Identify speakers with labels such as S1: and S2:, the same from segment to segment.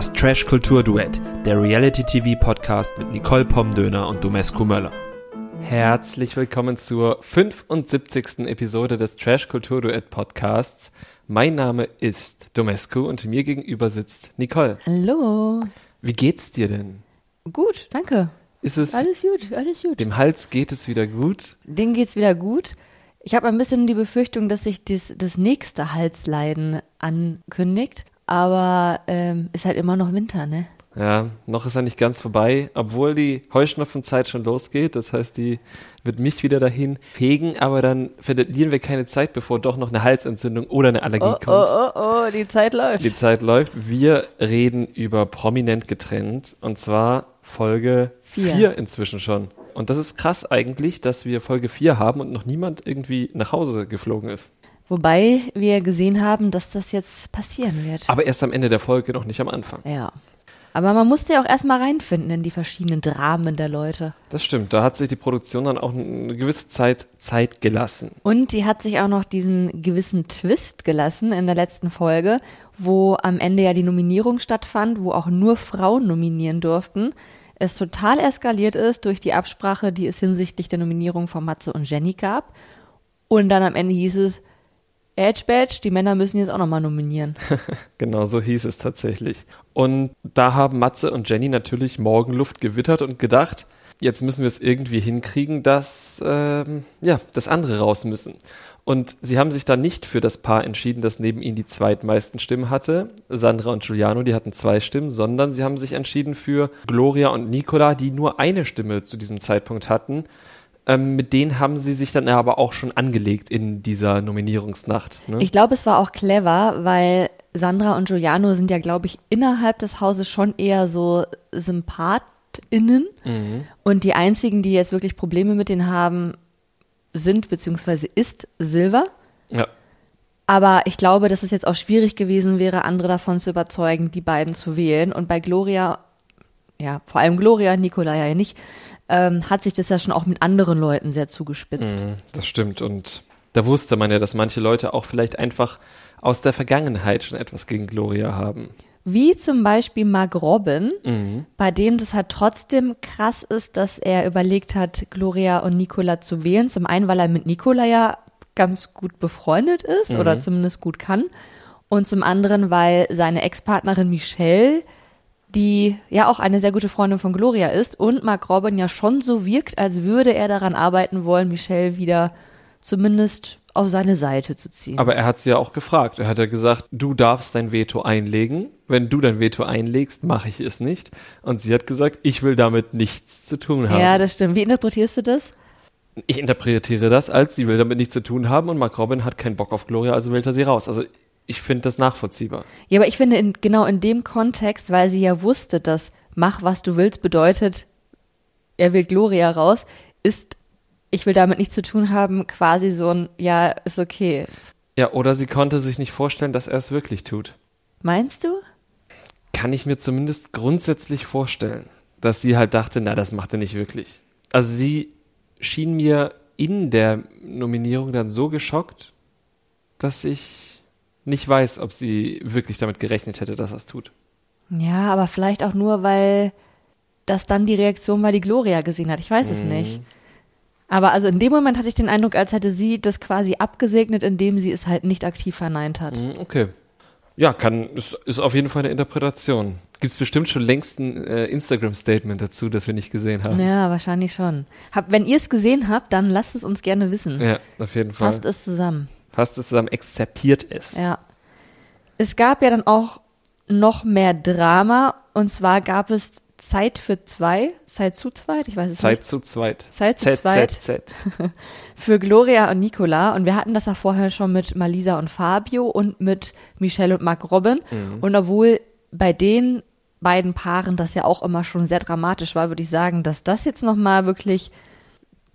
S1: Das Trash Kultur Duett, der Reality TV Podcast mit Nicole Pomdöner und Domescu Möller.
S2: Herzlich willkommen zur 75. Episode des Trash Kultur Duett Podcasts. Mein Name ist Domescu und mir gegenüber sitzt Nicole.
S3: Hallo.
S2: Wie geht's dir denn?
S3: Gut, danke.
S2: Ist es
S3: Alles gut, alles gut.
S2: dem Hals geht es wieder gut?
S3: Denen geht's wieder gut. Ich habe ein bisschen die Befürchtung, dass sich das nächste Halsleiden ankündigt. Aber ähm, ist halt immer noch Winter, ne?
S2: Ja, noch ist er nicht ganz vorbei, obwohl die Heuschnupfenzeit schon losgeht. Das heißt, die wird mich wieder dahin fegen, aber dann verlieren wir keine Zeit, bevor doch noch eine Halsentzündung oder eine Allergie
S3: Oh,
S2: kommt.
S3: oh, oh, oh, die Zeit läuft.
S2: Die Zeit läuft. Wir reden über prominent getrennt und zwar Folge
S3: Vier.
S2: 4 inzwischen schon. Und das ist krass eigentlich, dass wir Folge 4 haben und noch niemand irgendwie nach Hause geflogen ist.
S3: Wobei wir gesehen haben, dass das jetzt passieren wird.
S2: Aber erst am Ende der Folge, noch nicht am Anfang.
S3: Ja. Aber man musste ja auch erstmal reinfinden in die verschiedenen Dramen der Leute.
S2: Das stimmt. Da hat sich die Produktion dann auch eine gewisse Zeit Zeit gelassen.
S3: Und die hat sich auch noch diesen gewissen Twist gelassen in der letzten Folge, wo am Ende ja die Nominierung stattfand, wo auch nur Frauen nominieren durften. Es total eskaliert ist durch die Absprache, die es hinsichtlich der Nominierung von Matze und Jenny gab. Und dann am Ende hieß es, Edge Badge, die Männer müssen jetzt auch nochmal nominieren.
S2: Genau, so hieß es tatsächlich. Und da haben Matze und Jenny natürlich Morgenluft gewittert und gedacht, jetzt müssen wir es irgendwie hinkriegen, dass ähm, ja, das andere raus müssen. Und sie haben sich dann nicht für das Paar entschieden, das neben ihnen die zweitmeisten Stimmen hatte. Sandra und Giuliano, die hatten zwei Stimmen, sondern sie haben sich entschieden für Gloria und Nicola, die nur eine Stimme zu diesem Zeitpunkt hatten. Ähm, mit denen haben sie sich dann aber auch schon angelegt in dieser Nominierungsnacht. Ne?
S3: Ich glaube, es war auch clever, weil Sandra und Giuliano sind ja, glaube ich, innerhalb des Hauses schon eher so SympathInnen. Und die einzigen, die jetzt wirklich Probleme mit denen haben, sind beziehungsweise ist Silver.
S2: ja.
S3: Aber ich glaube, dass es jetzt auch schwierig gewesen wäre, andere davon zu überzeugen, die beiden zu wählen. Und bei Gloria, ja, vor allem Gloria, Nicola ja nicht, ähm, hat sich das ja schon auch mit anderen Leuten sehr zugespitzt.
S2: Mhm, Das stimmt. Und da wusste man ja, dass manche Leute auch vielleicht einfach aus der Vergangenheit schon etwas gegen Gloria haben.
S3: Wie zum Beispiel Mark Robin, bei dem das halt trotzdem krass ist, dass er überlegt hat, Gloria und Nicola zu wählen. Zum einen, weil er mit Nicola ja ganz gut befreundet ist oder zumindest gut kann. Und zum anderen, weil seine Ex-Partnerin Michelle, die ja auch eine sehr gute Freundin von Gloria ist und Mark Robin ja schon so wirkt, als würde er daran arbeiten wollen, Michelle wieder zumindest auf seine Seite zu ziehen.
S2: Aber er hat sie ja auch gefragt. Er hat ja gesagt, du darfst dein Veto einlegen. Wenn du dein Veto einlegst, mache ich es nicht. Und sie hat gesagt, ich will damit nichts zu tun haben.
S3: ja, das stimmt. Wie interpretierst du das?
S2: ich interpretiere das als, sie will damit nichts zu tun haben und Mark Robin hat keinen Bock auf Gloria, also wählt er sie raus. Also ich finde das nachvollziehbar.
S3: Ja, aber ich finde in, genau in dem Kontext, weil sie ja wusste, dass mach was du willst bedeutet, er will Gloria raus, ist ich will damit nichts zu tun haben, quasi so ein ja, ist okay.
S2: Ja, oder sie konnte sich nicht vorstellen, dass er es wirklich tut.
S3: Meinst du?
S2: Kann ich mir zumindest grundsätzlich vorstellen, dass sie halt dachte, na, das macht er nicht wirklich. Also sie schien mir in der Nominierung dann so geschockt, dass ich nicht weiß, ob sie wirklich damit gerechnet hätte, dass es tut.
S3: Ja, aber vielleicht auch nur, weil das dann die Reaktion war, die Gloria gesehen hat. Ich weiß es nicht. Aber also in dem Moment hatte ich den Eindruck, als hätte sie das quasi abgesegnet, indem sie es halt nicht aktiv verneint hat.
S2: Hm, Okay. Ja, kann, ist, ist auf jeden Fall eine Interpretation. Gibt es bestimmt schon längst ein äh, Instagram-Statement dazu, das wir nicht gesehen haben.
S3: Ja, wahrscheinlich schon. Hab, wenn ihr es gesehen habt, dann lasst es uns gerne wissen.
S2: Ja, auf jeden Fall.
S3: Fasst es zusammen.
S2: Fasst es zusammen, exzerpiert es.
S3: Ja. Es gab ja dann auch noch mehr Drama und zwar gab es Zeit für zwei, Zeit zu zweit, ich weiß es
S2: Zeit
S3: nicht.
S2: zu zweit.
S3: Zeit zu
S2: Z,
S3: zweit.
S2: Z, Z.
S3: für Gloria und Nicola und wir hatten das ja vorher schon mit Malisa und Fabio und mit Michelle und Marc Robin und obwohl bei den beiden Paaren das ja auch immer schon sehr dramatisch war, würde ich sagen, dass das jetzt nochmal wirklich,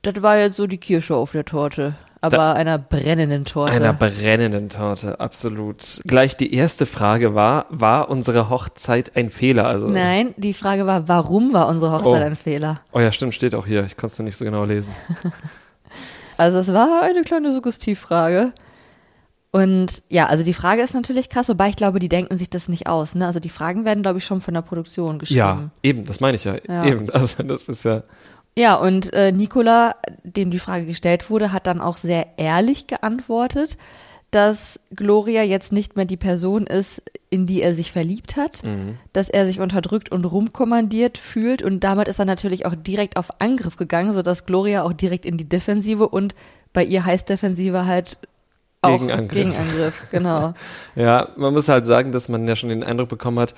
S3: das war jetzt so die Kirsche auf der Torte, aber
S2: Da-
S3: einer brennenden Torte.
S2: Einer brennenden Torte, absolut. Gleich die erste Frage war, war unsere Hochzeit ein Fehler? Also,
S3: Nein, die Frage war, warum war unsere Hochzeit
S2: Oh.
S3: ein Fehler?
S2: Oh ja, stimmt, steht auch hier. Ich konnte es nicht so genau lesen.
S3: Also es war eine kleine Suggestivfrage. Und ja, also die Frage ist natürlich krass, wobei ich glaube, die denken sich das nicht aus. Ne? Also die Fragen werden, glaube ich, schon von der Produktion geschrieben.
S2: Ja, eben, das meine ich ja.
S3: Ja.
S2: Eben, also das ist ja.
S3: Ja, und äh, Nicola, dem die Frage gestellt wurde, hat dann auch sehr ehrlich geantwortet, dass Gloria jetzt nicht mehr die Person ist, in die er sich verliebt hat, dass er sich unterdrückt und rumkommandiert fühlt und damit ist er natürlich auch direkt auf Angriff gegangen, sodass Gloria auch direkt in die Defensive und bei ihr heißt Defensive halt auch
S2: Gegenangriff.
S3: Gegenangriff, genau.
S2: Ja, man muss halt sagen, dass man ja schon den Eindruck bekommen hat,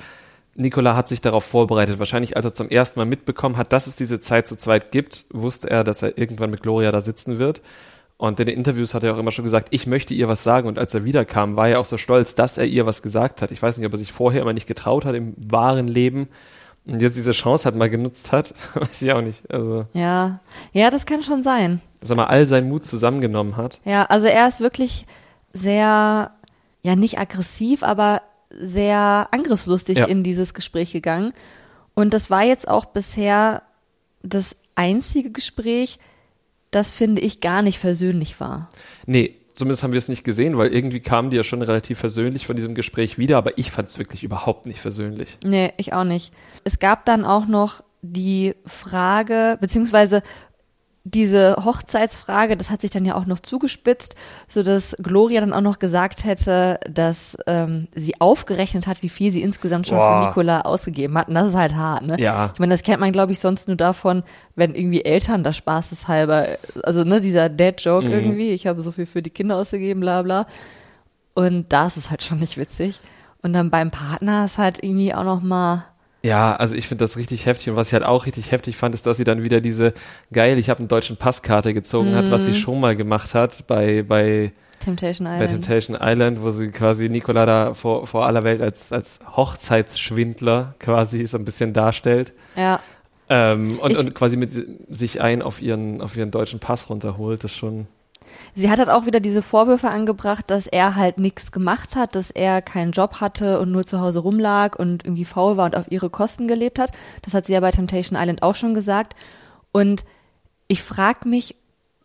S2: Nicola hat sich darauf vorbereitet. Wahrscheinlich, als er zum ersten Mal mitbekommen hat, dass es diese Zeit zu zweit gibt, wusste er, dass er irgendwann mit Gloria da sitzen wird. Und in den Interviews hat er auch immer schon gesagt, ich möchte ihr was sagen. Und als er wiederkam, war er auch so stolz, dass er ihr was gesagt hat. Ich weiß nicht, ob er sich vorher immer nicht getraut hat im wahren Leben und jetzt diese Chance hat mal genutzt hat, weiß ich auch nicht. Also,
S3: Ja, ja, das kann schon sein.
S2: dass er mal all seinen Mut zusammengenommen hat.
S3: Ja, also er ist wirklich sehr, ja, nicht aggressiv, aber sehr angriffslustig
S2: Ja.
S3: in dieses Gespräch gegangen. Und das war jetzt auch bisher das einzige Gespräch, das finde ich gar nicht versöhnlich war.
S2: Nee, zumindest haben wir es nicht gesehen, weil irgendwie kamen die ja schon relativ versöhnlich von diesem Gespräch wieder, aber ich fand es wirklich überhaupt nicht versöhnlich.
S3: Nee, ich auch nicht. Es gab dann auch noch die Frage, beziehungsweise diese Hochzeitsfrage, das hat sich dann ja auch noch zugespitzt, so dass Gloria dann auch noch gesagt hätte, dass ähm, sie aufgerechnet hat, wie viel sie insgesamt schon
S2: Boah.
S3: für Nicola ausgegeben hat. Und das ist halt hart, ne?
S2: Ja.
S3: Ich meine, das kennt man, glaube ich, sonst nur davon, wenn irgendwie Eltern da spaßeshalber, also ne, dieser Dad-Joke
S2: Mhm.
S3: irgendwie, ich habe so viel für die Kinder ausgegeben, bla bla. Und da ist es halt schon nicht witzig. Und dann beim Partner ist halt irgendwie auch noch mal
S2: Ja, also ich finde das richtig heftig und was ich halt auch richtig heftig fand, ist, dass sie dann wieder diese geil, ich habe einen deutschen Passkarte gezogen hat, was sie schon mal gemacht hat bei bei
S3: Temptation
S2: bei
S3: Island.
S2: Temptation Island, wo sie quasi Nicola da vor, vor aller Welt als, als Hochzeitsschwindler quasi so ein bisschen darstellt.
S3: Ja,
S2: Ähm, und,
S3: Ich-
S2: und quasi mit sich ein auf ihren, auf ihren deutschen Pass runterholt, das schon.
S3: Sie hat halt auch wieder diese Vorwürfe angebracht, dass er halt nichts gemacht hat, dass er keinen Job hatte und nur zu Hause rumlag und irgendwie faul war und auf ihre Kosten gelebt hat. Das hat sie ja bei Temptation Island auch schon gesagt. Und ich frage mich,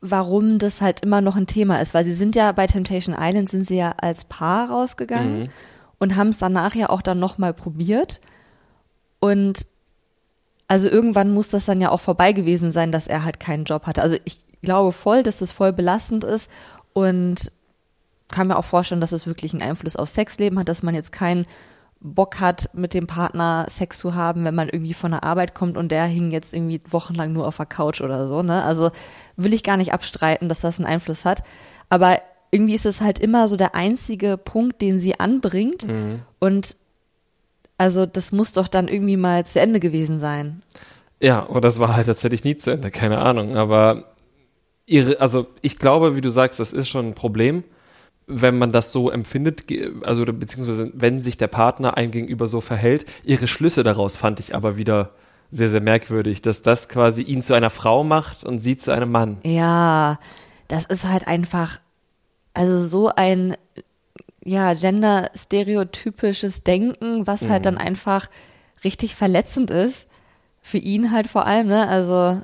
S3: warum das halt immer noch ein Thema ist, weil sie sind ja bei Temptation Island sind sie ja als Paar rausgegangen und haben es danach ja auch dann nochmal probiert. Und also irgendwann muss das dann ja auch vorbei gewesen sein, dass er halt keinen Job hatte. Also ich glaube voll, dass das voll belastend ist und kann mir auch vorstellen, dass es wirklich einen Einfluss aufs Sexleben hat, dass man jetzt keinen Bock hat, mit dem Partner Sex zu haben, wenn man irgendwie von der Arbeit kommt und der hing jetzt irgendwie wochenlang nur auf der Couch oder so, ne? Also will ich gar nicht abstreiten, dass das einen Einfluss hat. Aber irgendwie ist es halt immer so der einzige Punkt, den sie anbringt. Und also das muss doch dann irgendwie mal zu Ende gewesen sein.
S2: Ja, und das war halt tatsächlich nie zu Ende, keine Ahnung. Aber ihre, also ich glaube, wie du sagst, das ist schon ein Problem, wenn man das so empfindet, also beziehungsweise wenn sich der Partner einem gegenüber so verhält. Ihre Schlüsse daraus fand ich aber wieder sehr, sehr merkwürdig, dass das quasi ihn zu einer Frau macht und sie zu einem Mann.
S3: Ja, das ist halt einfach, also so ein, ja, gender-stereotypisches Denken, was halt dann einfach richtig verletzend ist. Für ihn halt vor allem, ne? Also.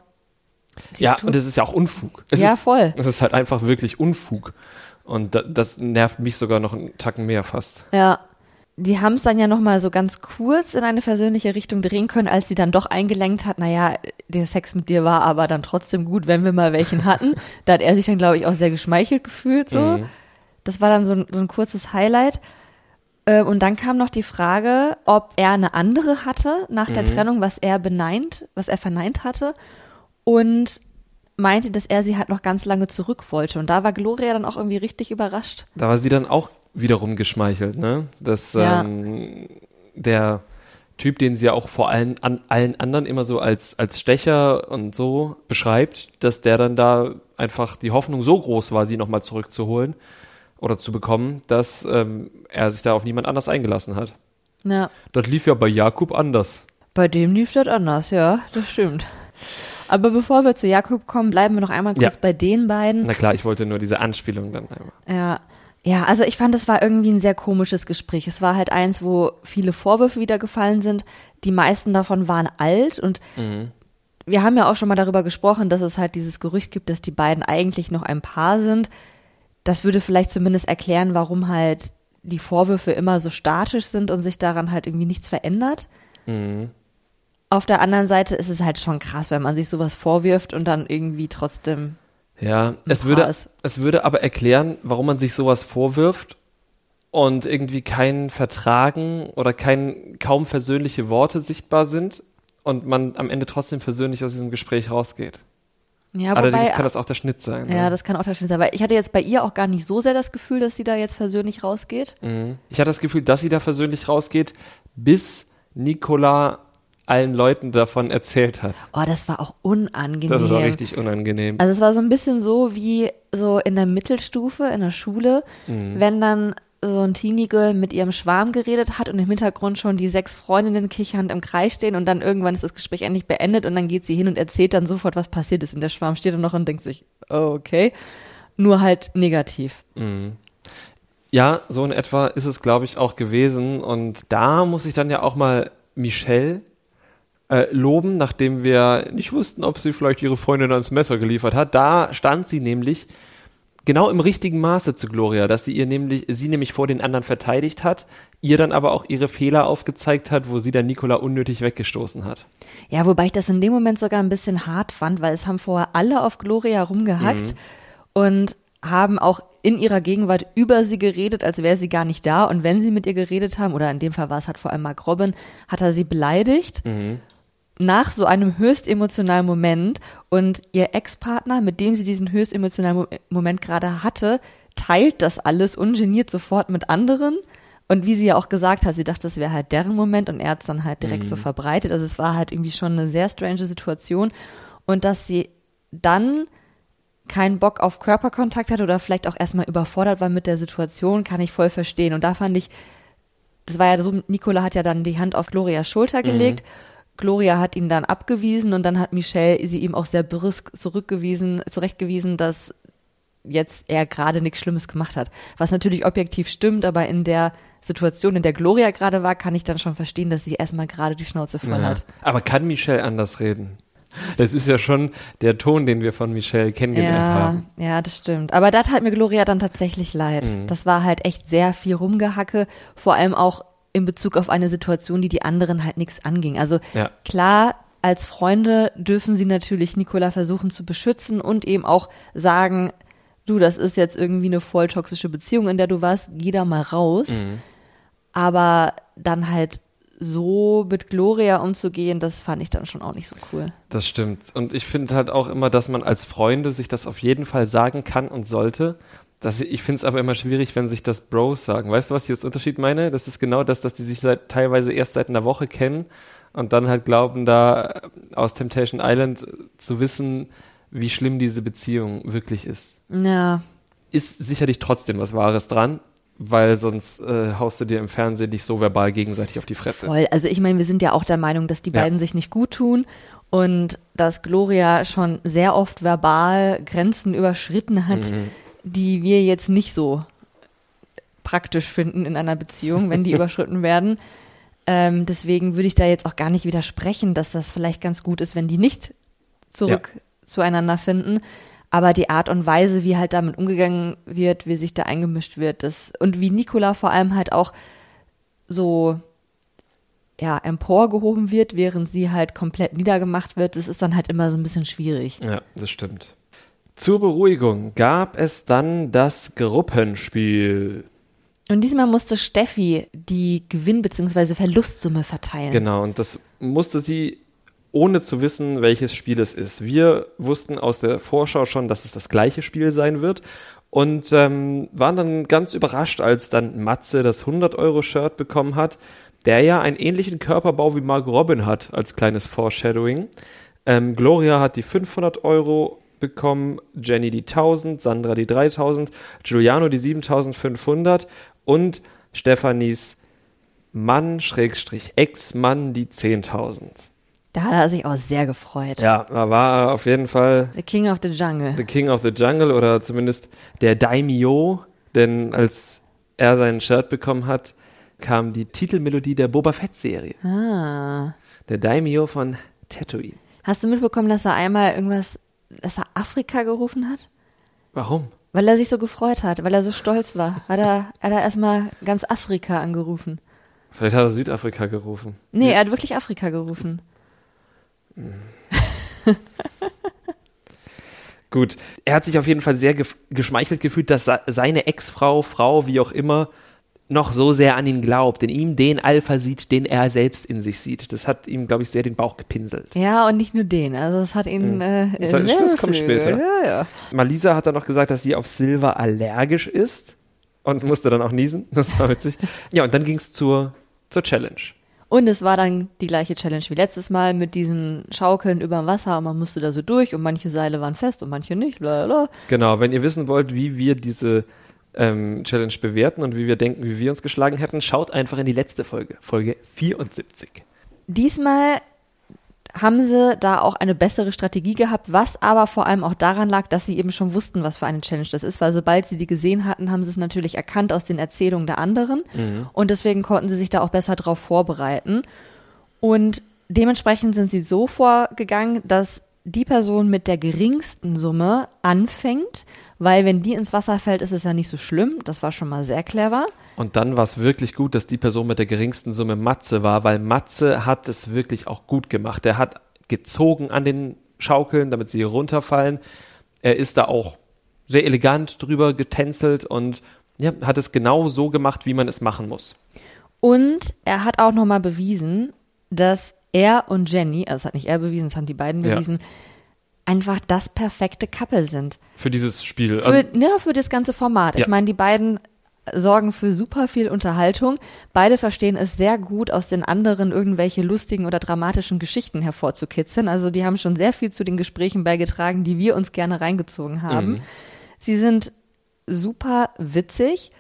S3: Die
S2: Ja,
S3: tun-
S2: und es ist ja auch Unfug. Es
S3: Ja,
S2: ist,
S3: voll.
S2: Es ist halt einfach wirklich Unfug. Und da, das nervt mich sogar noch einen Tacken mehr fast.
S3: Ja. Die haben es dann ja nochmal so ganz kurz in eine versöhnliche Richtung drehen können, als sie dann doch eingelenkt hat, naja, der Sex mit dir war aber dann trotzdem gut, wenn wir mal welchen hatten. da hat er sich dann, glaube ich, auch sehr geschmeichelt gefühlt so.
S2: Mhm.
S3: Das war dann so ein, so ein kurzes Highlight. Äh, Und dann kam noch die Frage, ob er eine andere hatte nach
S2: Mhm.
S3: der Trennung, was er beneint, was er verneint hatte. Und meinte, dass er sie halt noch ganz lange zurück wollte. Und da war Gloria dann auch irgendwie richtig überrascht.
S2: Da war sie dann auch wiederum geschmeichelt, ne? Dass
S3: Ja.
S2: ähm, der Typ, den sie ja auch vor allen, an, allen anderen immer so als, als Stecher und so beschreibt, dass der dann da einfach die Hoffnung so groß war, sie nochmal zurückzuholen oder zu bekommen, dass ähm, er sich da auf niemand anders eingelassen hat.
S3: Ja.
S2: Das lief ja bei Jakob anders.
S3: Bei dem lief das anders, ja, das stimmt. Aber bevor wir zu Jakob kommen, bleiben wir noch einmal kurz
S2: Ja.
S3: bei den beiden.
S2: Na klar, ich wollte nur diese Anspielung dann einmal.
S3: Ja. Ja, also ich fand, es war irgendwie ein sehr komisches Gespräch. Es war halt eins, wo viele Vorwürfe wieder gefallen sind. Die meisten davon waren alt und wir haben ja auch schon mal darüber gesprochen, dass es halt dieses Gerücht gibt, dass die beiden eigentlich noch ein Paar sind. das würde vielleicht zumindest erklären, warum halt die Vorwürfe immer so statisch sind und sich daran halt irgendwie nichts verändert.
S2: Mhm.
S3: Auf der anderen Seite ist es halt schon krass, wenn man sich sowas vorwirft und dann irgendwie trotzdem.
S2: Ja, es würde,
S3: ist-
S2: es würde aber erklären, warum man sich sowas vorwirft und irgendwie kein Vertragen oder kein, kaum versöhnliche Worte sichtbar sind und man am Ende trotzdem versöhnlich aus diesem Gespräch rausgeht.
S3: Ja,
S2: Allerdings
S3: wobei,
S2: kann das auch der Schnitt sein.
S3: ja,
S2: ne?
S3: das kann auch der Schnitt sein. Aber ich hatte jetzt bei ihr auch gar nicht so sehr das Gefühl, dass sie da jetzt versöhnlich rausgeht.
S2: Mhm. Ich hatte das Gefühl, dass sie da versöhnlich rausgeht, bis Nicola allen Leuten davon erzählt hat.
S3: Oh, das war auch unangenehm.
S2: Das ist auch richtig unangenehm.
S3: Also es war so ein bisschen so wie so in der Mittelstufe, in der Schule,
S2: Mhm.
S3: wenn dann so ein Teenie-Girl mit ihrem Schwarm geredet hat und im Hintergrund schon die sechs Freundinnen kichernd im Kreis stehen und dann irgendwann ist das Gespräch endlich beendet und dann geht sie hin und erzählt dann sofort, was passiert ist und der Schwarm steht dann noch und denkt sich, oh, okay, nur halt negativ.
S2: Ja, so in etwa ist es, glaube ich, auch gewesen. Und da muss ich dann ja auch mal Michelle äh, loben, nachdem wir nicht wussten, ob sie vielleicht ihre Freundin ans Messer geliefert hat. Da stand sie nämlich genau im richtigen Maße zu Gloria, dass sie ihr nämlich, sie nämlich vor den anderen verteidigt hat, ihr dann aber auch ihre Fehler aufgezeigt hat, wo sie dann Nicola unnötig weggestoßen hat.
S3: Ja, wobei ich das in dem Moment sogar ein bisschen hart fand, weil es haben vorher alle auf Gloria rumgehackt und haben auch in ihrer Gegenwart über sie geredet, als wäre sie gar nicht da. Und wenn sie mit ihr geredet haben, oder in dem Fall war es halt vor allem Mark Robin, hat er sie beleidigt. Nach so einem höchst emotionalen Moment und ihr Ex-Partner, mit dem sie diesen höchst emotionalen Mo Moment gerade hatte, teilt das alles ungeniert sofort mit anderen. Und wie sie ja auch gesagt hat, sie dachte, das wäre halt deren Moment und er hat es dann halt direkt so verbreitet. Also es war halt irgendwie schon eine sehr strange Situation. Und dass sie dann keinen Bock auf Körperkontakt hat oder vielleicht auch erstmal überfordert war mit der Situation, kann ich voll verstehen. Und da fand ich, das war ja so, Nicola hat ja dann die Hand auf Glorias Schulter gelegt. Gloria hat ihn dann abgewiesen und dann hat Michelle sie ihm auch sehr brüsk zurückgewiesen, zurechtgewiesen, dass jetzt er gerade nichts Schlimmes gemacht hat. Was natürlich objektiv stimmt, aber in der Situation, in der Gloria gerade war, kann ich dann schon verstehen, dass sie erstmal gerade die Schnauze voll hat.
S2: Aber kann Michelle anders reden? Das ist ja schon der Ton, den wir von Michelle kennengelernt
S3: Ja,
S2: haben.
S3: ja, das stimmt. Aber da tat mir Gloria dann tatsächlich leid.
S2: Mhm.
S3: Das war halt echt sehr viel Rumgehacke, vor allem auch in Bezug auf eine Situation, die die anderen halt nichts anging. Also
S2: Ja.
S3: klar, als Freunde dürfen sie natürlich Nicola versuchen zu beschützen und eben auch sagen, du, das ist jetzt irgendwie eine voll toxische Beziehung, in der du warst, geh da mal raus.
S2: Mhm.
S3: Aber dann halt so mit Gloria umzugehen, das fand ich dann schon auch nicht so cool.
S2: Das stimmt. Und ich finde halt auch immer, dass man als Freunde sich das auf jeden Fall sagen kann und sollte. Das, ich finde es aber immer schwierig, wenn sich das Bros sagen. Weißt du, was ich jetzt Unterschied meine? Das ist genau das, dass die sich seit, teilweise erst seit einer Woche kennen und dann halt glauben, da äh, aus Temptation Island zu wissen, wie schlimm diese Beziehung wirklich ist.
S3: Ja,
S2: Ist sicherlich trotzdem was Wahres dran, weil sonst äh, haust du dir im Fernsehen nicht so verbal gegenseitig auf die Fresse.
S3: Voll. Also ich meine, wir sind ja auch der Meinung, dass die
S2: Ja.
S3: beiden sich nicht gut tun und dass Gloria schon sehr oft verbal Grenzen überschritten hat,
S2: Mhm.
S3: Die wir jetzt nicht so praktisch finden in einer Beziehung, wenn die überschritten werden. Ähm, deswegen würde ich da jetzt auch gar nicht widersprechen, dass das vielleicht ganz gut ist, wenn die nicht zurück zueinander finden. Aber die Art und Weise, wie halt damit umgegangen wird, wie sich da eingemischt wird, das und wie Nicola vor allem halt auch so ja, emporgehoben wird, während sie halt komplett niedergemacht wird, das ist dann halt immer so ein bisschen schwierig.
S2: Ja, das stimmt. Zur Beruhigung gab es dann das Gruppenspiel.
S3: Und diesmal musste Steffi die Gewinn- bzw. Verlustsumme verteilen.
S2: Genau, und das musste sie ohne zu wissen, welches Spiel es ist. Wir wussten aus der Vorschau schon, dass es das gleiche Spiel sein wird und ähm, waren dann ganz überrascht, als dann Matze das 100-Euro-Shirt bekommen hat, der ja einen ähnlichen Körperbau wie Mark Robin hat, als kleines Foreshadowing. Ähm, Gloria hat die 500 Euro bekommen, Jenny die 1000, Sandra die 3000, Giuliano die 7500 und Stefanis Mann, Schrägstrich, Ex-Mann die 10.000.
S3: Da hat er sich auch sehr gefreut.
S2: Ja, er war auf jeden Fall
S3: The King of the Jungle.
S2: The King of the Jungle oder zumindest der Daimyo, denn als er sein Shirt bekommen hat, kam die Titelmelodie der Boba Fett-Serie.
S3: Ah.
S2: Der Daimyo von Tatooine.
S3: Hast du mitbekommen, dass er einmal irgendwas, dass er Afrika gerufen hat?
S2: Warum?
S3: Weil er sich so gefreut hat, weil er so stolz war. Hat er, hat er erstmal ganz Afrika angerufen.
S2: Vielleicht hat er Südafrika gerufen.
S3: Nee, er hat wirklich Afrika gerufen.
S2: Gut, er hat sich auf jeden Fall sehr ge geschmeichelt gefühlt, dass seine Ex-Frau, Frau, wie auch immer, noch so sehr an ihn glaubt, in ihm den Alpha sieht, den er selbst in sich sieht. Das hat ihm, glaube ich, sehr den Bauch gepinselt.
S3: Ja, und nicht nur den. Also es hat ihn. Mhm. Äh,
S2: das, hat, das kommt später. Ja, ja. Malisa hat dann noch gesagt, dass sie auf Silver allergisch ist und musste dann auch niesen. Das war witzig. Ja, und dann ging es zur, zur Challenge.
S3: Und es war dann die gleiche Challenge wie letztes Mal mit diesen Schaukeln über dem Wasser und man musste da so durch und manche Seile waren fest und manche nicht. Blablabla.
S2: Genau, wenn ihr wissen wollt, wie wir diese ähm, Challenge bewerten und wie wir denken, wie wir uns geschlagen hätten, schaut einfach in die letzte Folge, Folge 74.
S3: Diesmal haben sie da auch eine bessere Strategie gehabt, was aber vor allem auch daran lag, dass sie eben schon wussten, was für eine Challenge das ist, weil sobald sie die gesehen hatten, haben sie es natürlich erkannt aus den Erzählungen der anderen mhm. und deswegen konnten sie sich da auch besser drauf vorbereiten und dementsprechend sind sie so vorgegangen, dass die Person mit der geringsten Summe anfängt, weil wenn die ins Wasser fällt, ist es ja nicht so schlimm. Das war schon mal sehr clever.
S2: Und dann war es wirklich gut, dass die Person mit der geringsten Summe Matze war, weil Matze hat es wirklich auch gut gemacht. Er hat gezogen an den Schaukeln, damit sie runterfallen. Er ist da auch sehr elegant drüber getänzelt und ja, hat es genau so gemacht, wie man es machen muss.
S3: Und er hat auch nochmal bewiesen, dass er und Jenny, also das hat nicht er bewiesen, das haben die beiden bewiesen, ja einfach das perfekte Couple sind.
S2: Für dieses Spiel.
S3: Für, ja, für das ganze Format. Ja. Ich meine, die beiden sorgen für super viel Unterhaltung. Beide verstehen es sehr gut, aus den anderen irgendwelche lustigen oder dramatischen Geschichten hervorzukitzeln. Also die haben schon sehr viel zu den Gesprächen beigetragen, die wir uns gerne reingezogen haben. Mhm. Sie sind super witzig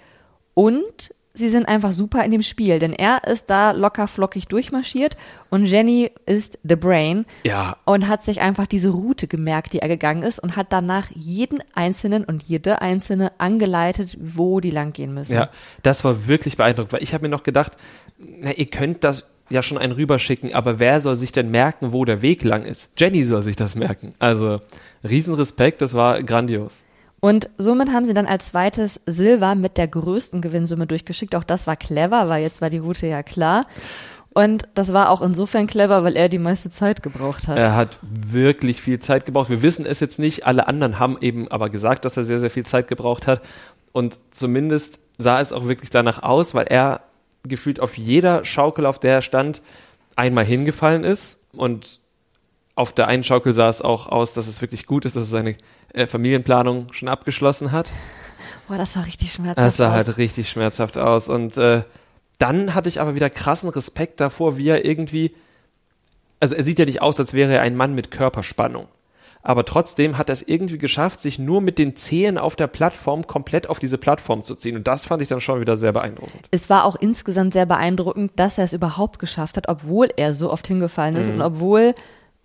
S3: und sie sind einfach super in dem Spiel, denn er ist da locker flockig durchmarschiert und Jenny ist the brain
S2: ja.
S3: und hat sich einfach diese Route gemerkt, die er gegangen ist und hat danach jeden einzelnen und jede einzelne angeleitet, wo die lang gehen müssen.
S2: Ja, das war wirklich beeindruckend, weil ich habe mir noch gedacht, na, ihr könnt das ja schon einen rüberschicken, aber wer soll sich denn merken, wo der Weg lang ist? Jenny soll sich das merken. Also Riesenrespekt, das war grandios.
S3: Und somit haben sie dann als zweites Silber mit der größten Gewinnsumme durchgeschickt. Auch das war clever, weil jetzt war die Route ja klar. Und das war auch insofern clever, weil er die meiste Zeit gebraucht hat.
S2: Er hat wirklich viel Zeit gebraucht. Wir wissen es jetzt nicht. Alle anderen haben eben aber gesagt, dass er sehr, sehr viel Zeit gebraucht hat. Und zumindest sah es auch wirklich danach aus, weil er gefühlt auf jeder Schaukel, auf der er stand, einmal hingefallen ist. Und auf der einen Schaukel sah es auch aus, dass es wirklich gut ist, dass es seine äh, Familienplanung schon abgeschlossen hat.
S3: Boah, das sah richtig schmerzhaft aus.
S2: Das sah aus. halt richtig schmerzhaft aus. Und äh, dann hatte ich aber wieder krassen Respekt davor, wie er irgendwie. Also er sieht ja nicht aus, als wäre er ein Mann mit Körperspannung. Aber trotzdem hat er es irgendwie geschafft, sich nur mit den Zehen auf der Plattform komplett auf diese Plattform zu ziehen. Und das fand ich dann schon wieder sehr beeindruckend.
S3: Es war auch insgesamt sehr beeindruckend, dass er es überhaupt geschafft hat, obwohl er so oft hingefallen ist mhm. und obwohl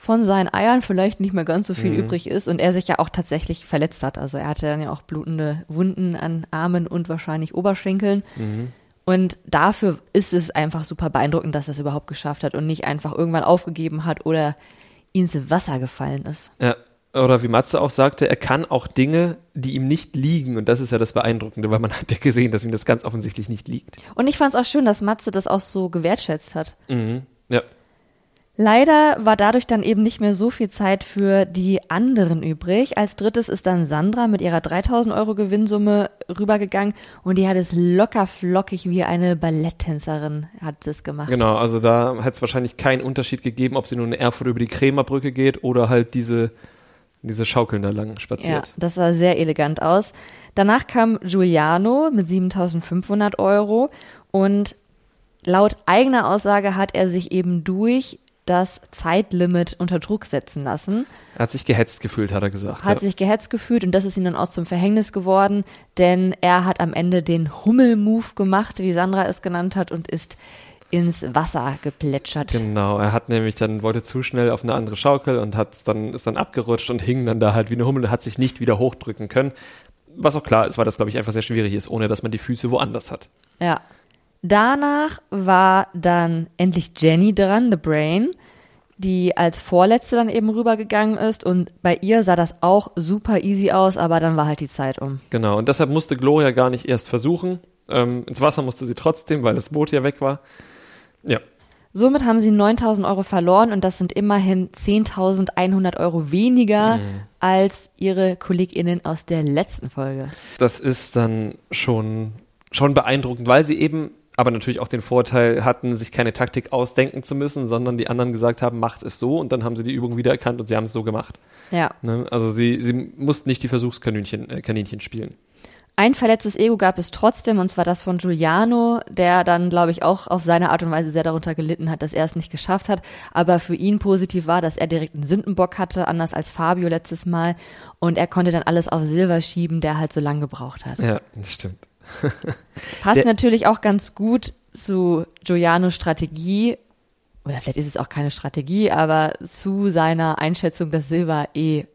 S3: von seinen Eiern vielleicht nicht mehr ganz so viel mhm. übrig ist und er sich ja auch tatsächlich verletzt hat. Also er hatte dann ja auch blutende Wunden an Armen und wahrscheinlich Oberschenkeln. Mhm. Und dafür ist es einfach super beeindruckend, dass er es überhaupt geschafft hat und nicht einfach irgendwann aufgegeben hat oder ins Wasser gefallen ist.
S2: Ja, oder wie Matze auch sagte, er kann auch Dinge, die ihm nicht liegen. Und das ist ja das Beeindruckende, weil man hat ja gesehen, dass ihm das ganz offensichtlich nicht liegt.
S3: Und ich fand es auch schön, dass Matze das auch so gewertschätzt hat.
S2: Mhm. Ja.
S3: Leider war dadurch dann eben nicht mehr so viel Zeit für die anderen übrig. Als drittes ist dann Sandra mit ihrer 3000 Euro Gewinnsumme rübergegangen und die hat es locker flockig wie eine Balletttänzerin hat es gemacht.
S2: Genau, also da hat es wahrscheinlich keinen Unterschied gegeben, ob sie nun in Erfurt über die Krämerbrücke geht oder halt diese, diese Schaukeln da lang spaziert. Ja,
S3: das sah sehr elegant aus. Danach kam Giuliano mit 7500 Euro und laut eigener Aussage hat er sich eben durch das Zeitlimit unter Druck setzen lassen.
S2: Er hat sich gehetzt gefühlt, hat er gesagt.
S3: Hat ja. sich gehetzt gefühlt und das ist ihm dann auch zum Verhängnis geworden, denn er hat am Ende den Hummel-Move gemacht, wie Sandra es genannt hat, und ist ins Wasser geplätschert.
S2: Genau, er hat nämlich dann, wollte zu schnell auf eine andere Schaukel und hat dann, ist dann abgerutscht und hing dann da halt wie eine Hummel und hat sich nicht wieder hochdrücken können. Was auch klar ist, weil das, glaube ich, einfach sehr schwierig ist, ohne dass man die Füße woanders hat.
S3: Ja, Danach war dann endlich Jenny dran, The Brain. die als Vorletzte dann eben rübergegangen ist. Und bei ihr sah das auch super easy aus, aber dann war halt die Zeit um.
S2: Genau, und deshalb musste Gloria gar nicht erst versuchen. Ähm, ins Wasser musste sie trotzdem, weil das Boot ja weg war. Ja.
S3: Somit haben sie 9000 Euro verloren und das sind immerhin 10.100 Euro weniger mhm. als ihre KollegInnen aus der letzten Folge.
S2: Das ist dann schon, schon beeindruckend, weil sie eben aber natürlich auch den Vorteil hatten, sich keine Taktik ausdenken zu müssen, sondern die anderen gesagt haben, macht es so und dann haben sie die Übung wiedererkannt und sie haben es so gemacht.
S3: Ja.
S2: Ne? Also sie, sie mussten nicht die Versuchskaninchen äh, Kaninchen spielen.
S3: Ein verletztes Ego gab es trotzdem, und zwar das von Giuliano, der dann, glaube ich, auch auf seine Art und Weise sehr darunter gelitten hat, dass er es nicht geschafft hat. Aber für ihn positiv war, dass er direkt einen Sündenbock hatte, anders als Fabio letztes Mal. Und er konnte dann alles auf Silver schieben, der halt so lange gebraucht hat.
S2: Ja, das stimmt.
S3: Passt der, natürlich auch ganz gut zu Giulianos Strategie, oder vielleicht ist es auch keine Strategie, aber zu seiner Einschätzung, dass Silver eh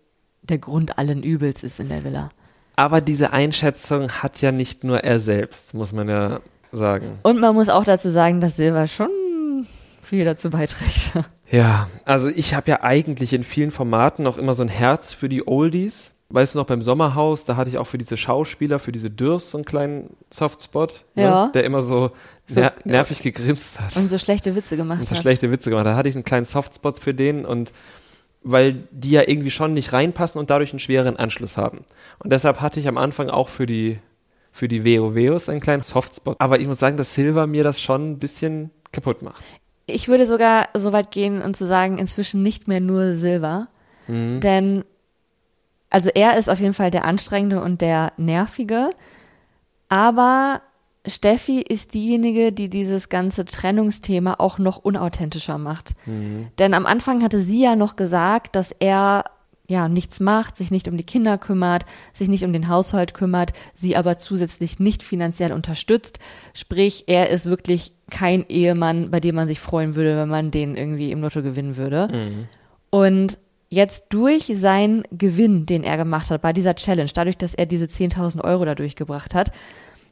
S3: der Grund allen Übels ist in der Villa.
S2: Aber diese Einschätzung hat ja nicht nur er selbst, muss man ja sagen.
S3: Und man muss auch dazu sagen, dass Silver schon viel dazu beiträgt.
S2: Ja, also ich habe ja eigentlich in vielen Formaten auch immer so ein Herz für die Oldies. Weißt du noch, beim Sommerhaus, da hatte ich auch für diese Schauspieler, für diese Dürrs so einen kleinen Softspot, ne,
S3: ja.
S2: ne, der immer so, so ner nervig ja. gegrinst hat.
S3: Und so schlechte Witze gemacht
S2: und so hat. schlechte Witze gemacht. Da hatte ich einen kleinen Softspot für den und weil die ja irgendwie schon nicht reinpassen und dadurch einen schweren Anschluss haben. Und deshalb hatte ich am Anfang auch für die für die WoWs einen kleinen Softspot. Aber ich muss sagen, dass Silver mir das schon ein bisschen kaputt macht.
S3: Ich würde sogar so weit gehen und zu sagen, inzwischen nicht mehr nur Silver. Mhm. Denn, also er ist auf jeden Fall der Anstrengende und der Nervige. Aber Steffi ist diejenige, die dieses ganze Trennungsthema auch noch unauthentischer macht. Mhm. Denn am Anfang hatte sie ja noch gesagt, dass er ja nichts macht, sich nicht um die Kinder kümmert, sich nicht um den Haushalt kümmert, sie aber zusätzlich nicht finanziell unterstützt. Sprich, er ist wirklich kein Ehemann, bei dem man sich freuen würde, wenn man den irgendwie im Lotto gewinnen würde. Mhm. Und jetzt durch seinen Gewinn, den er gemacht hat bei dieser Challenge, dadurch, dass er diese 10.000 Euro da durchgebracht hat,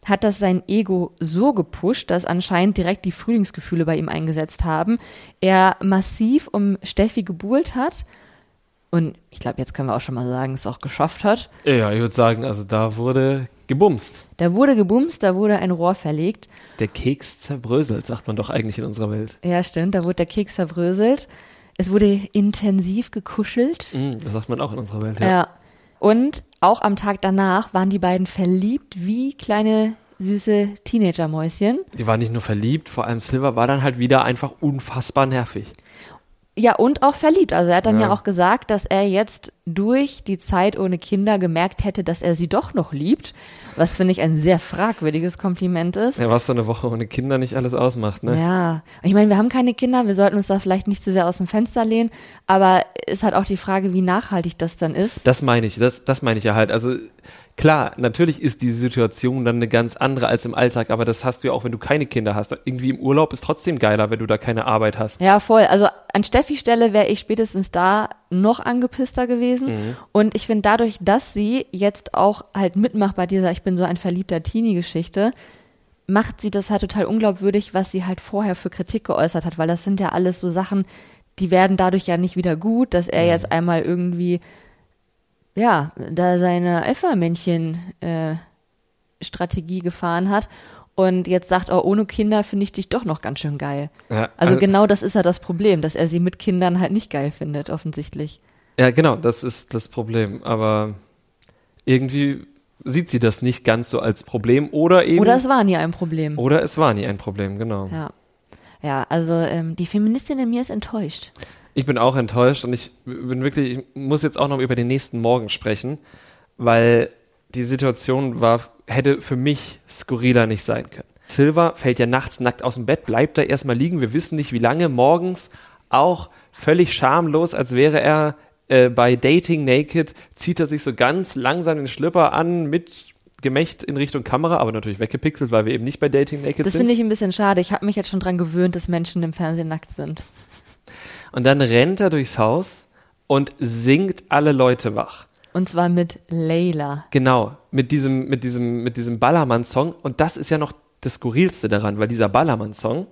S3: hat das sein Ego so gepusht, dass anscheinend direkt die Frühlingsgefühle bei ihm eingesetzt haben. Er massiv um Steffi gebuhlt hat und ich glaube, jetzt können wir auch schon mal sagen, es auch geschafft hat.
S2: Ja, ich würde sagen, also da wurde gebumst.
S3: Da wurde gebumst, da wurde ein Rohr verlegt.
S2: Der Keks zerbröselt, sagt man doch eigentlich in unserer Welt.
S3: Ja, stimmt, da wurde der Keks zerbröselt. Es wurde intensiv gekuschelt.
S2: Mm, das sagt man auch in unserer Welt, ja.
S3: Ja. Und auch am Tag danach waren die beiden verliebt wie kleine süße Teenager-Mäuschen.
S2: Die waren nicht nur verliebt, vor allem Silver war dann halt wieder einfach unfassbar nervig.
S3: Ja, und auch verliebt. Also er hat dann ja. ja. auch gesagt, dass er jetzt durch die Zeit ohne Kinder gemerkt hätte, dass er sie doch noch liebt. Was finde ich ein sehr fragwürdiges Kompliment ist.
S2: Ja, was so eine Woche ohne Kinder nicht alles ausmacht, ne?
S3: Ja. Ich meine, wir haben keine Kinder, wir sollten uns da vielleicht nicht zu sehr aus dem Fenster lehnen, aber ist halt auch die Frage, wie nachhaltig das dann ist.
S2: Das meine ich, das, das meine ich ja halt. Also Klar, natürlich ist die Situation dann eine ganz andere als im Alltag, aber das hast du ja auch, wenn du keine Kinder hast. Irgendwie im Urlaub ist trotzdem geiler, wenn du da keine Arbeit hast.
S3: Ja, voll. Also an Steffi Stelle wäre ich spätestens da noch angepisster gewesen. Mhm. Und ich finde dadurch, dass sie jetzt auch halt mitmacht bei dieser Ich bin so ein verliebter Teenie-Geschichte, macht sie das halt total unglaubwürdig, was sie halt vorher für Kritik geäußert hat, weil das sind ja alles so Sachen, die werden dadurch ja nicht wieder gut, dass er mhm. jetzt einmal irgendwie ja, da seine Alpha-Männchen-Strategie äh, gefahren hat und jetzt sagt, oh, ohne Kinder finde ich dich doch noch ganz schön geil. Ja, also, also genau das ist ja das Problem, dass er sie mit Kindern halt nicht geil findet, offensichtlich.
S2: Ja, genau, das ist das Problem. Aber irgendwie sieht sie das nicht ganz so als Problem oder eben.
S3: Oder es war nie ein Problem.
S2: Oder es war nie ein Problem, genau.
S3: Ja. Ja, also ähm, die Feministin in mir ist enttäuscht.
S2: Ich bin auch enttäuscht und ich bin wirklich, ich muss jetzt auch noch über den nächsten Morgen sprechen, weil die Situation war, hätte für mich skurriler nicht sein können. Silver fällt ja nachts nackt aus dem Bett, bleibt da erstmal liegen, wir wissen nicht wie lange, morgens auch völlig schamlos, als wäre er äh, bei Dating Naked, zieht er sich so ganz langsam den Schlipper an mit Gemächt in Richtung Kamera, aber natürlich weggepixelt, weil wir eben nicht bei Dating Naked
S3: das
S2: sind.
S3: Das finde ich ein bisschen schade. Ich habe mich jetzt schon dran gewöhnt, dass Menschen im Fernsehen nackt sind.
S2: Und dann rennt er durchs Haus und singt alle Leute wach.
S3: Und zwar mit Layla.
S2: Genau, mit diesem, mit diesem, mit diesem Ballermann-Song. Und das ist ja noch das Skurrilste daran, weil dieser Ballermann-Song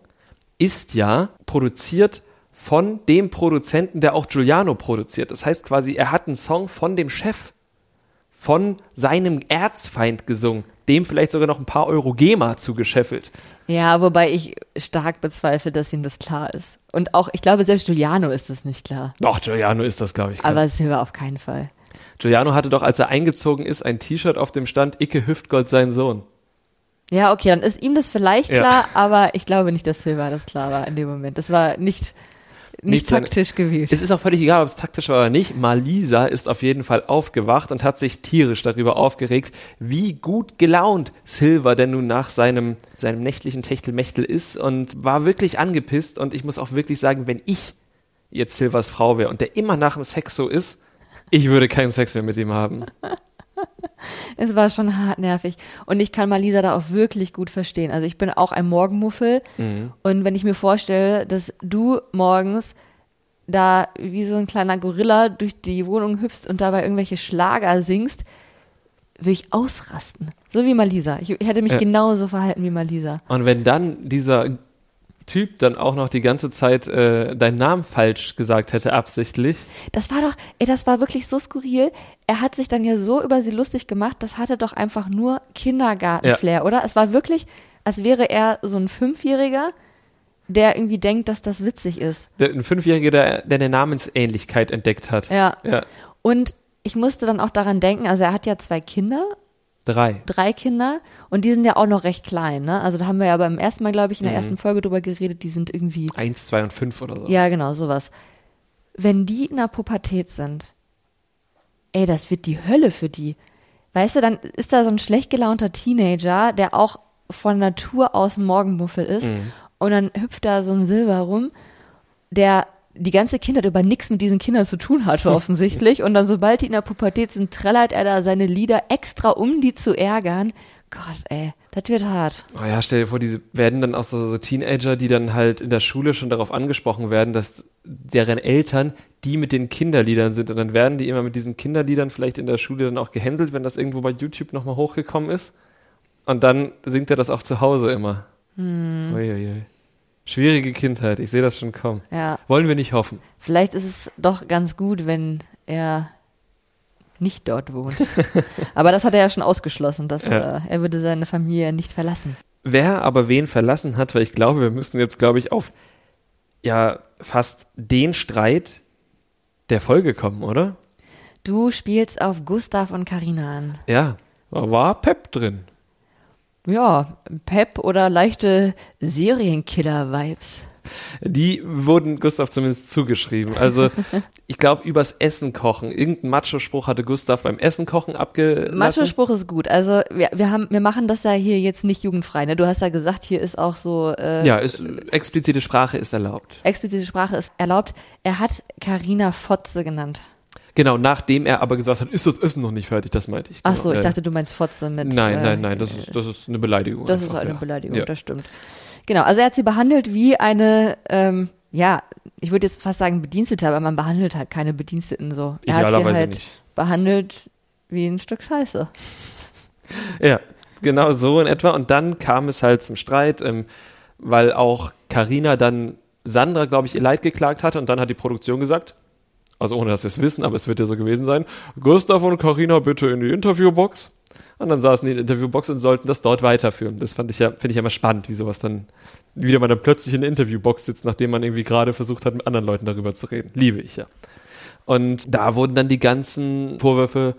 S2: ist ja produziert von dem Produzenten, der auch Giuliano produziert. Das heißt quasi, er hat einen Song von dem Chef, von seinem Erzfeind gesungen, dem vielleicht sogar noch ein paar Euro GEMA zugescheffelt.
S3: Ja, wobei ich stark bezweifle, dass ihm das klar ist. Und auch, ich glaube, selbst Giuliano ist das nicht klar.
S2: Doch, Giuliano ist das, glaube ich. Klar.
S3: Aber Silber auf keinen Fall.
S2: Giuliano hatte doch, als er eingezogen ist, ein T-Shirt auf dem Stand Icke Hüftgold sein Sohn.
S3: Ja, okay, dann ist ihm das vielleicht
S2: Ja.
S3: klar, aber ich glaube nicht, dass Silva das klar war in dem Moment. Das war nicht, nicht, taktisch gewählt.
S2: Es ist auch völlig egal, ob es taktisch war oder nicht. Malisa ist auf jeden Fall aufgewacht und hat sich tierisch darüber aufgeregt, wie gut gelaunt Silver denn nun nach seinem, seinem nächtlichen Techtelmechtel ist und war wirklich angepisst. Und ich muss auch wirklich sagen, wenn ich jetzt Silvers Frau wäre und der immer nach dem Sex so ist, ich würde keinen Sex mehr mit ihm haben.
S3: Es war schon hart nervig. Und ich kann Malisa da auch wirklich gut verstehen. Also ich bin auch ein Morgenmuffel. Und wenn ich mir vorstelle, dass du morgens da wie so ein kleiner Gorilla durch die Wohnung hüpfst und dabei irgendwelche Schlager singst, würde ich ausrasten. So wie Malisa. Ich, ich hätte mich
S2: Ja.
S3: genauso verhalten wie Malisa.
S2: Und wenn dann dieser Typ dann auch noch die ganze Zeit äh, deinen Namen falsch gesagt hätte, absichtlich.
S3: Das war doch, ey, das war wirklich so skurril. Er hat sich dann ja so über sie lustig gemacht, das hatte doch einfach nur Kindergarten-Flair, oder? Es war wirklich, als wäre er so ein Fünfjähriger, der irgendwie denkt, dass das witzig ist.
S2: Der, ein Fünfjähriger, der, der eine Namensähnlichkeit entdeckt hat.
S3: Ja.
S2: Ja.
S3: Und ich musste dann auch daran denken, also er hat ja zwei Kinder,
S2: Drei.
S3: drei Kinder, und die sind ja auch noch recht klein, ne? Also da haben wir ja beim ersten Mal, glaube ich, in der ersten Folge drüber geredet, die sind irgendwie
S2: Eins, zwei und fünf oder so.
S3: Ja, genau, sowas. Wenn die in der Pubertät sind, ey, das wird die Hölle für die. Weißt du, dann ist da so ein schlecht gelaunter Teenager, der auch von Natur aus Morgenmuffel ist. Und dann hüpft da so ein Silber rum, der die ganze Kindheit über nichts mit diesen Kindern zu tun hatte, offensichtlich. Und dann, sobald die in der Pubertät sind, trällert er da seine Lieder extra, um die zu ärgern. Gott, ey, das wird hart.
S2: Oh ja, stell dir vor, diese werden dann auch so, so Teenager, die dann halt in der Schule schon darauf angesprochen werden, dass deren Eltern die mit den Kinderliedern sind. Und dann werden die immer mit diesen Kinderliedern vielleicht in der Schule dann auch gehänselt, wenn das irgendwo bei YouTube nochmal hochgekommen ist. Und dann singt er das auch zu Hause immer. Uiuiui. Schwierige Kindheit, ich sehe das schon kommen.
S3: Ja.
S2: Wollen wir nicht hoffen.
S3: Vielleicht ist es doch ganz gut, wenn er nicht dort wohnt. Aber das hat er ja schon ausgeschlossen, dass
S2: Ja.
S3: äh, er würde seine Familie nicht verlassen.
S2: Wer aber wen verlassen hat, weil ich glaube, wir müssen jetzt, glaube ich, auf ja fast den Streit der Folge kommen, oder?
S3: Du spielst auf Gustav und Karina an.
S2: Ja, war Pep drin.
S3: Ja, Pep oder leichte Serienkiller-Vibes.
S2: Die wurden Gustav zumindest zugeschrieben. Also ich glaube, übers Essen kochen. Irgendein Macho-Spruch hatte Gustav beim Essen kochen abgelassen.
S3: Macho-Spruch ist gut. Also wir, wir haben, wir machen das ja hier jetzt nicht jugendfrei. Ne? Du hast ja gesagt, hier ist auch so äh,
S2: Ja, ist, explizite Sprache ist erlaubt.
S3: explizite Sprache ist erlaubt. Er hat Karina Fotze genannt.
S2: Genau, nachdem er aber gesagt hat, ist das Essen noch nicht fertig, das meinte ich.
S3: Ach
S2: Genau.
S3: so, ich dachte, du meinst Fotze mit.
S2: Nein,
S3: äh,
S2: nein, nein, das ist, das ist eine Beleidigung.
S3: Das ist
S2: einfach,
S3: eine
S2: ja.
S3: Beleidigung,
S2: Ja.
S3: das stimmt. Genau, also er hat sie behandelt wie eine, ähm, ja, ich würde jetzt fast sagen Bedienstete, aber man behandelt halt keine Bediensteten so. Er hat sie halt
S2: nicht.
S3: behandelt wie ein Stück Scheiße.
S2: Ja, genau so in etwa. Und dann kam es halt zum Streit, ähm, weil auch Karina dann Sandra, glaube ich, ihr Leid geklagt hatte und dann hat die Produktion gesagt, also ohne dass wir es wissen, aber es wird ja so gewesen sein, Gustav und Karina bitte in die Interviewbox. Und dann saßen die in der Interviewbox und sollten das dort weiterführen. Das fand ich ja, finde ich ja immer spannend, wie sowas dann, wie wieder man dann plötzlich in der Interviewbox sitzt, nachdem man irgendwie gerade versucht hat, mit anderen Leuten darüber zu reden. Liebe ich ja. Und da wurden dann die ganzen Vorwürfe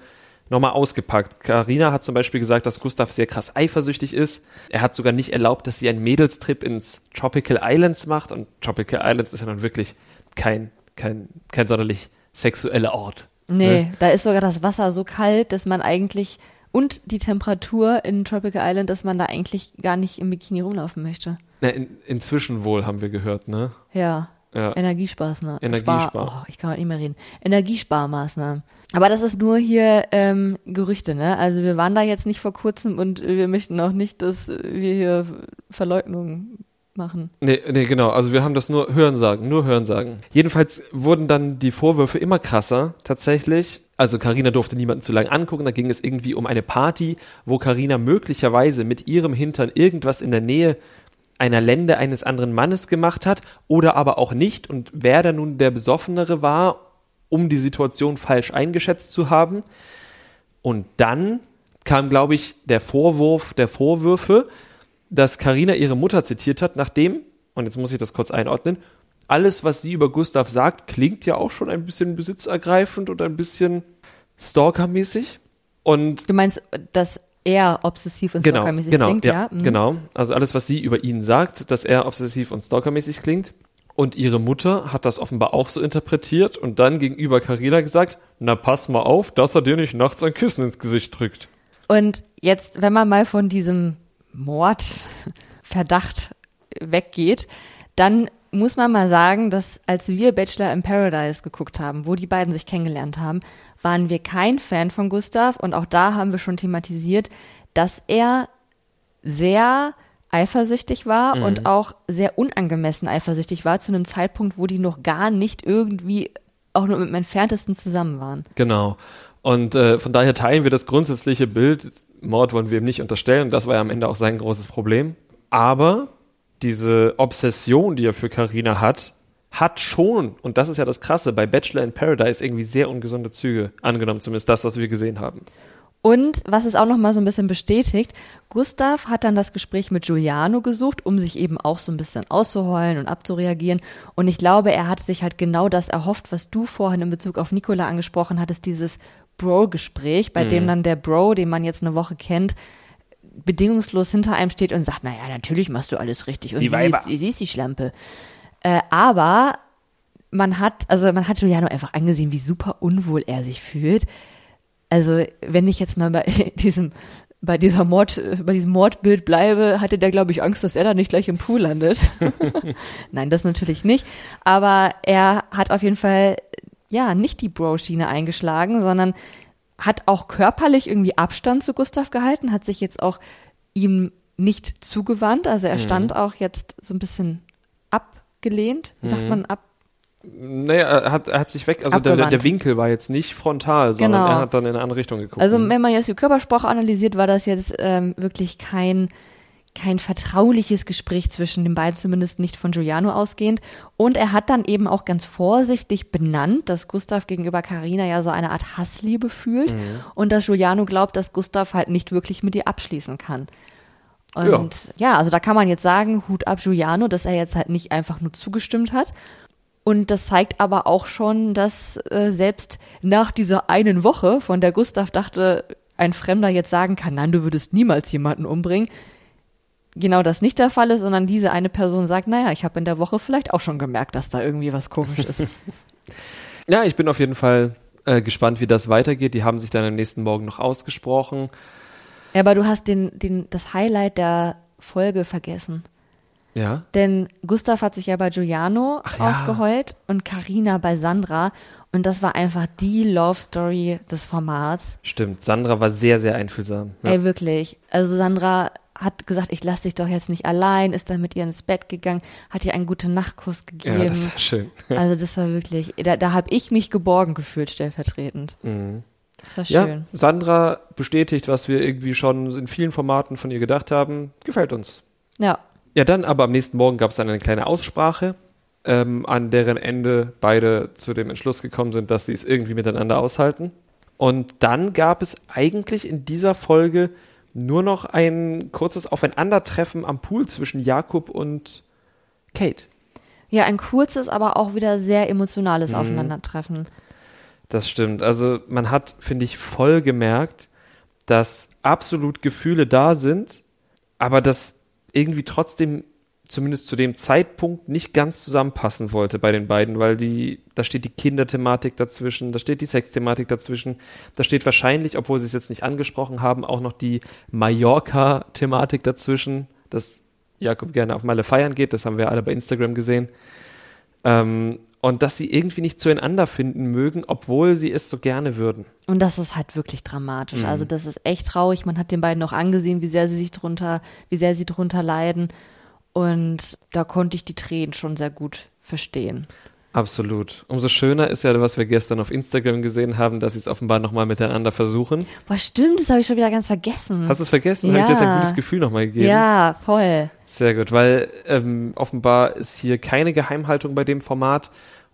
S2: nochmal ausgepackt. Karina hat zum Beispiel gesagt, dass Gustav sehr krass eifersüchtig ist. Er hat sogar nicht erlaubt, dass sie einen Mädelstrip ins Tropical Islands macht. Und Tropical Islands ist ja nun wirklich kein, kein, kein sonderlich sexueller Ort.
S3: Nee,
S2: Ne?
S3: da ist sogar das Wasser so kalt, dass man eigentlich und die Temperatur in Tropical Island, dass man da eigentlich gar nicht im Bikini rumlaufen möchte.
S2: Na, in, inzwischen wohl, haben wir gehört, ne?
S3: Ja.
S2: Ja.
S3: Energiesparmaßnahmen.
S2: Energiespar-
S3: Spar- oh, ich kann heute nicht mehr reden. Energiesparmaßnahmen. Aber das ist nur hier ähm, Gerüchte, ne? Also wir waren da jetzt nicht vor kurzem und wir möchten auch nicht, dass wir hier Verleugnungen machen.
S2: Nee, nee, genau. Also wir haben das nur hören sagen, nur hören sagen. Jedenfalls wurden dann die Vorwürfe immer krasser, tatsächlich. Also Karina durfte niemanden zu lange angucken. Da ging es irgendwie um eine Party, wo Karina möglicherweise mit ihrem Hintern irgendwas in der Nähe einer Lende eines anderen Mannes gemacht hat oder aber auch nicht und wer da nun der Besoffenere war, um die Situation falsch eingeschätzt zu haben. Und dann kam, glaube ich, der Vorwurf der Vorwürfe, dass Karina ihre Mutter zitiert hat, nachdem, und jetzt muss ich das kurz einordnen, alles, was sie über Gustav sagt, klingt ja auch schon ein bisschen besitzergreifend und ein bisschen stalkermäßig. Und
S3: Du meinst, dass er obsessiv und
S2: genau,
S3: stalkermäßig
S2: genau,
S3: klingt, ja? Mhm.
S2: Genau. Also alles, was sie über ihn sagt, dass er obsessiv und stalkermäßig klingt. Und ihre Mutter hat das offenbar auch so interpretiert und dann gegenüber Carina gesagt, na pass mal auf, dass er dir nicht nachts ein Kissen ins Gesicht drückt.
S3: Und jetzt, wenn man mal von diesem Mordverdacht weggeht, dann muss man mal sagen, dass als wir Bachelor in Paradise geguckt haben, wo die beiden sich kennengelernt haben, waren wir kein Fan von Gustav und auch da haben wir schon thematisiert, dass er sehr eifersüchtig war und auch sehr unangemessen eifersüchtig war zu einem Zeitpunkt, wo die noch gar nicht irgendwie auch nur mit dem entferntesten zusammen waren.
S2: Genau. Und äh, von daher teilen wir das grundsätzliche Bild. Mord wollen wir ihm nicht unterstellen. Das war ja am Ende auch sein großes Problem. Aber diese Obsession, die er für Carina hat, hat schon, und das ist ja das Krasse, bei Bachelor in Paradise irgendwie sehr ungesunde Züge angenommen, zumindest das, was wir gesehen haben.
S3: Und was es auch noch mal so ein bisschen bestätigt, Gustav hat dann das Gespräch mit Giuliano gesucht, um sich eben auch so ein bisschen auszuheulen und abzureagieren. Und ich glaube, er hat sich halt genau das erhofft, was du vorhin in Bezug auf Nicola angesprochen hattest, dieses Bro-Gespräch, bei
S2: Mhm.
S3: dem dann der Bro, den man jetzt eine Woche kennt, bedingungslos hinter einem steht und sagt, naja, natürlich machst du alles richtig und
S2: Die
S3: sie
S2: Weiber.
S3: ist, sie ist die Schlampe. Äh, aber man hat, also man hat Giuliano einfach angesehen, wie super unwohl er sich fühlt. Also, wenn ich jetzt mal bei diesem, bei dieser Mord, bei diesem Mordbild bleibe, hatte der, glaube ich, Angst, dass er da nicht gleich im Pool landet. Nein, das natürlich nicht. Aber er hat auf jeden Fall, ja, nicht die Bro-Schiene eingeschlagen, sondern hat auch körperlich irgendwie Abstand zu Gustav gehalten, hat sich jetzt auch ihm nicht zugewandt. Also er stand auch jetzt so ein bisschen abgelehnt, wie sagt man, ab,
S2: Naja, er hat, er hat sich weg, also der, der, Winkel war jetzt nicht frontal, sondern
S3: Genau.
S2: er hat dann in eine andere Richtung geguckt.
S3: Also wenn man jetzt die Körpersprache analysiert, war das jetzt ähm, wirklich kein kein vertrauliches Gespräch zwischen den beiden, zumindest nicht von Giuliano ausgehend. Und er hat dann eben auch ganz vorsichtig benannt, dass Gustav gegenüber Carina ja so eine Art Hassliebe fühlt und dass Giuliano glaubt, dass Gustav halt nicht wirklich mit ihr abschließen kann. Und ja. also da kann man jetzt sagen, Hut ab Giuliano, dass er jetzt halt nicht einfach nur zugestimmt hat. Und das zeigt aber auch schon, dass äh, selbst nach dieser einen Woche, von der Gustav dachte, ein Fremder jetzt sagen kann, nein, du würdest niemals jemanden umbringen, genau das nicht der Fall ist, sondern diese eine Person sagt, naja, ich habe in der Woche vielleicht auch schon gemerkt, dass da irgendwie was komisch ist.
S2: Ja, ich bin auf jeden Fall äh, gespannt, wie das weitergeht. Die haben sich dann am nächsten Morgen noch ausgesprochen.
S3: ja, aber du hast den, den, das Highlight der Folge vergessen.
S2: Ja.
S3: Denn Gustav hat sich ja bei Giuliano
S2: ja.
S3: ausgeheult und Karina bei Sandra. Und das war einfach die Love Story des Formats.
S2: Stimmt. Sandra war sehr, sehr einfühlsam. Ja.
S3: Ey, wirklich. Also Sandra hat gesagt, ich lasse dich doch jetzt nicht allein, ist dann mit ihr ins Bett gegangen, hat ihr einen guten Nachtkuss
S2: ja,
S3: gegeben.
S2: das war schön.
S3: also das war wirklich, da, da habe ich mich geborgen gefühlt, stellvertretend. Das war
S2: Ja,
S3: schön.
S2: Sandra bestätigt, was wir irgendwie schon in vielen Formaten von ihr gedacht haben. Gefällt uns.
S3: Ja.
S2: Ja, dann aber am nächsten Morgen gab es dann eine kleine Aussprache, ähm, an deren Ende beide zu dem Entschluss gekommen sind, dass sie es irgendwie miteinander aushalten. Und dann gab es eigentlich in dieser Folge nur noch ein kurzes Aufeinandertreffen am Pool zwischen Jakob und Kate.
S3: Ja, ein kurzes, aber auch wieder sehr emotionales
S2: Mhm.
S3: Aufeinandertreffen.
S2: Das stimmt. Also man hat, finde ich, voll gemerkt, dass absolut Gefühle da sind, aber das irgendwie trotzdem zumindest zu dem Zeitpunkt nicht ganz zusammenpassen wollte bei den beiden, weil die, da steht die Kinderthematik dazwischen, da steht die Sexthematik dazwischen, da steht wahrscheinlich, obwohl sie es jetzt nicht angesprochen haben, auch noch die Mallorca-Thematik dazwischen, dass Jakob gerne auf Malle feiern geht, das haben wir alle bei Instagram gesehen. Ähm, und dass sie irgendwie nicht zueinander finden mögen, obwohl sie es so gerne würden.
S3: Und das ist halt wirklich dramatisch.
S2: Mhm.
S3: Also das ist echt traurig. Man hat den beiden auch angesehen, wie sehr sie sich drunter, wie sehr sie drunter leiden. Und da konnte ich die Tränen schon sehr gut verstehen.
S2: Absolut. Umso schöner ist ja, was wir gestern auf Instagram gesehen haben, dass sie es offenbar nochmal miteinander versuchen.
S3: Boah, stimmt, das habe ich schon wieder ganz vergessen.
S2: Hast du es vergessen?
S3: Ja.
S2: Habe ich dir ein gutes Gefühl nochmal gegeben?
S3: Ja, voll.
S2: Sehr gut, weil ähm, offenbar ist hier keine Geheimhaltung bei dem Format.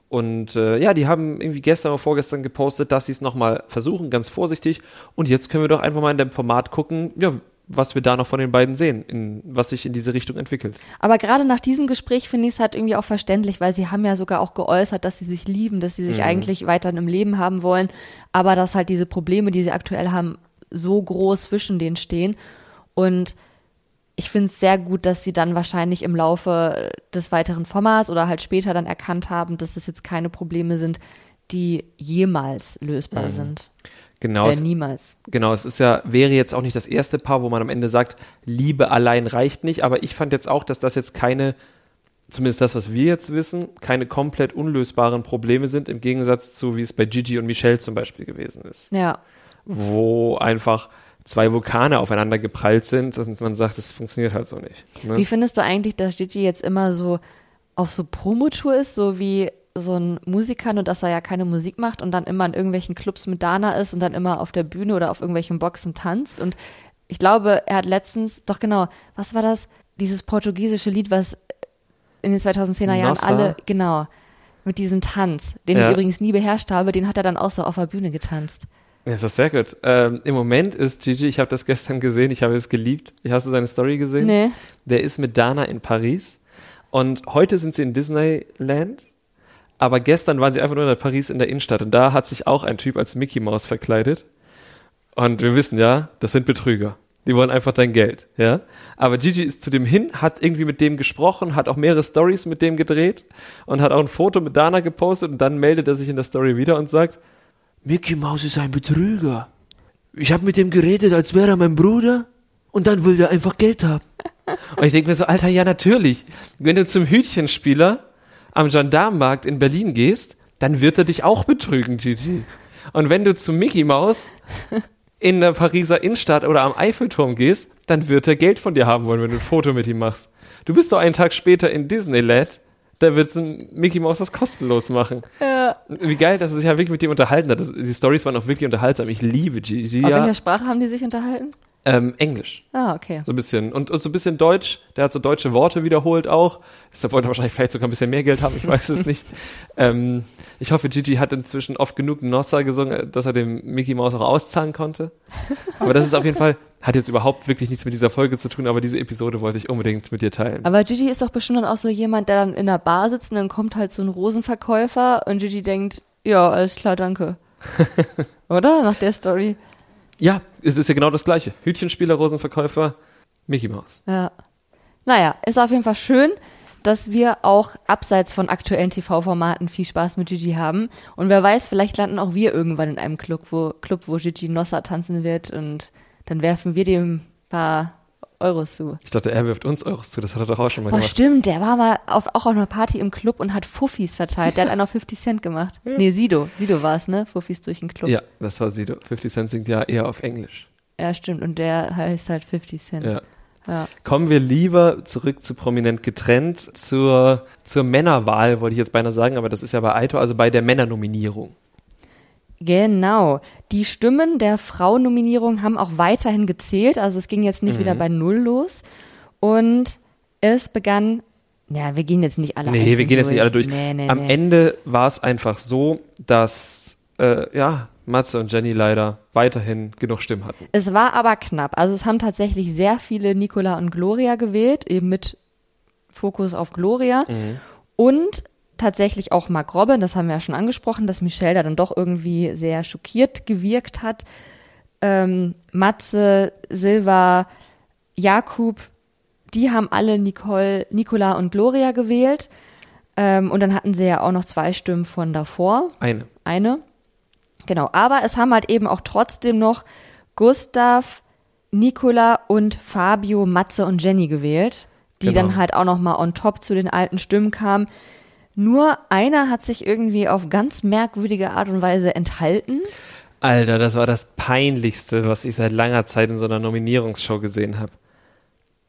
S2: Und äh, ja, die haben irgendwie gestern oder vorgestern gepostet, dass sie es nochmal versuchen, ganz vorsichtig. Und jetzt können wir doch einfach mal in dem Format gucken, ja, was wir da noch von den beiden sehen, in, was sich in diese Richtung entwickelt.
S3: Aber gerade nach diesem Gespräch finde ich es halt irgendwie auch verständlich, weil sie haben ja sogar auch geäußert, dass sie sich lieben, dass sie sich
S2: Mhm.
S3: eigentlich weiter im Leben haben wollen, aber dass halt diese Probleme, die sie aktuell haben, so groß zwischen denen stehen. Und ich finde es sehr gut, dass sie dann wahrscheinlich im Laufe des weiteren Formats oder halt später dann erkannt haben, dass das jetzt keine Probleme sind, die jemals lösbar sind.
S2: Genau,
S3: Äh,
S2: es,
S3: niemals.
S2: genau, es ist ja, wäre jetzt auch nicht das erste Paar, wo man am Ende sagt, Liebe allein reicht nicht, aber ich fand jetzt auch, dass das jetzt keine, zumindest das, was wir jetzt wissen, keine komplett unlösbaren Probleme sind, im Gegensatz zu, wie es bei Gigi und Michelle zum Beispiel gewesen ist.
S3: Ja.
S2: wo einfach zwei Vulkane aufeinander geprallt sind und man sagt, es funktioniert halt so nicht. Ne?
S3: Wie findest du eigentlich, dass Gigi jetzt immer so auf so Promotour ist, so wie so ein Musiker, nur dass er ja keine Musik macht und dann immer in irgendwelchen Clubs mit Dana ist und dann immer auf der Bühne oder auf irgendwelchen Boxen tanzt? Und ich glaube, er hat letztens, doch genau, was war das? Dieses portugiesische Lied, was in den 2010er Jahren
S2: Nossa.
S3: alle, genau, mit diesem Tanz, den
S2: Ja.
S3: ich übrigens nie beherrscht habe, den hat er dann auch so auf der Bühne getanzt.
S2: Ja, ist das sehr gut. Ähm, Im Moment ist Gigi, ich habe das gestern gesehen, ich habe es geliebt. Hast du seine Story gesehen?
S3: Nee.
S2: Der ist mit Dana in Paris und heute sind sie in Disneyland. Aber gestern waren sie einfach nur in Paris in der Innenstadt und da hat sich auch ein Typ als Mickey Mouse verkleidet. Und wir wissen ja, das sind Betrüger. Die wollen einfach dein Geld, ja. Aber Gigi ist zu dem hin, hat irgendwie mit dem gesprochen, hat auch mehrere Stories mit dem gedreht und hat auch ein Foto mit Dana gepostet und dann meldet er sich in der Story wieder und sagt,
S4: Mickey Mouse ist ein Betrüger. Ich habe mit dem geredet, als wäre er mein Bruder. Und dann will er einfach Geld haben.
S2: Und ich denke mir so, Alter, ja natürlich. Wenn du zum Hütchenspieler am Gendarmenmarkt in Berlin gehst, dann wird er dich auch betrügen, Gigi. Und wenn du zu Mickey Mouse in der Pariser Innenstadt oder am Eiffelturm gehst, dann wird er Geld von dir haben wollen, wenn du ein Foto mit ihm machst. Du bist doch einen Tag später in Disneyland, da wird Mickey Mouse das kostenlos machen.
S3: Ja.
S2: Wie geil, dass er sich ja wirklich mit dem unterhalten hat. Das, die Stories waren auch wirklich unterhaltsam. Ich liebe Gigi.
S3: Auf welcher Sprache haben die sich unterhalten?
S2: Ähm, Englisch.
S3: Ah, okay.
S2: So ein bisschen. Und, und so ein bisschen Deutsch. Der hat so deutsche Worte wiederholt auch. Deshalb wollte er wahrscheinlich vielleicht sogar ein bisschen mehr Geld haben, ich weiß es nicht. Ähm, ich hoffe, Gigi hat inzwischen oft genug Nossa gesungen, dass er dem Mickey Mouse auch auszahlen konnte. Aber das ist auf jeden Fall, hat jetzt überhaupt wirklich nichts mit dieser Folge zu tun, aber diese Episode wollte ich unbedingt mit dir teilen.
S3: Aber Gigi ist doch bestimmt dann auch so jemand, der dann in der Bar sitzt und dann kommt halt so ein Rosenverkäufer und Gigi denkt, ja, alles klar, danke. Oder? Nach der Story.
S2: Ja, es ist ja genau das Gleiche. Hütchenspieler, Rosenverkäufer, Mickey Mouse.
S3: Ja. Naja, ist auf jeden Fall schön, dass wir auch abseits von aktuellen TV-Formaten viel Spaß mit Gigi haben. Und wer weiß, vielleicht landen auch wir irgendwann in einem Club, wo, Club, wo Gigi Nossa tanzen wird und dann werfen wir dem ein paar Euros zu.
S2: Ich dachte, er wirft uns Euros zu, das hat er doch auch schon mal
S3: Boah,
S2: gemacht.
S3: stimmt, der war mal auf, auch auf einer Party im Club und hat Fuffis verteilt. Der hat einen auf 50 Cent gemacht. Nee, Sido. Sido war es, ne? Fuffis durch den Club.
S2: Ja, das war Sido. 50 Cent singt ja eher auf Englisch.
S3: Ja, stimmt. Und der heißt halt 50 Cent.
S2: Ja.
S3: Ja.
S2: Kommen wir lieber zurück zu Prominent getrennt, zur, zur Männerwahl, wollte ich jetzt beinahe sagen, aber das ist ja bei Aito, also bei der Männernominierung.
S3: Genau. Die Stimmen der Frauennominierung haben auch weiterhin gezählt. Also es ging jetzt nicht
S2: Mhm.
S3: wieder bei Null los. Und es begann, ja, wir gehen jetzt nicht alle
S2: Nee,
S3: einzeln
S2: wir gehen jetzt nicht alle durch.
S3: Nee, nee,
S2: Am
S3: nee.
S2: Ende war es einfach so, dass, äh, ja, Matze und Jenny leider weiterhin genug Stimmen hatten.
S3: Es war aber knapp. Also es haben tatsächlich sehr viele Nicola und Gloria gewählt, eben mit Fokus auf Gloria. Und tatsächlich auch Mark Robin, das haben wir ja schon angesprochen, dass Michelle da dann doch irgendwie sehr schockiert gewirkt hat. Ähm, Matze, Silva, Jakub, die haben alle Nicole, Nicola und Gloria gewählt. Ähm, und dann hatten sie ja auch noch zwei Stimmen von davor
S2: Eine.
S3: eine. Genau, aber es haben halt eben auch trotzdem noch Gustav, Nicola und Fabio, Matze und Jenny gewählt, die
S2: Genau.
S3: dann halt auch noch mal on top zu den alten Stimmen kamen. Nur einer hat sich irgendwie auf ganz merkwürdige Art und Weise enthalten.
S2: Alter, das war das Peinlichste, was ich seit langer Zeit in so einer Nominierungsshow gesehen habe.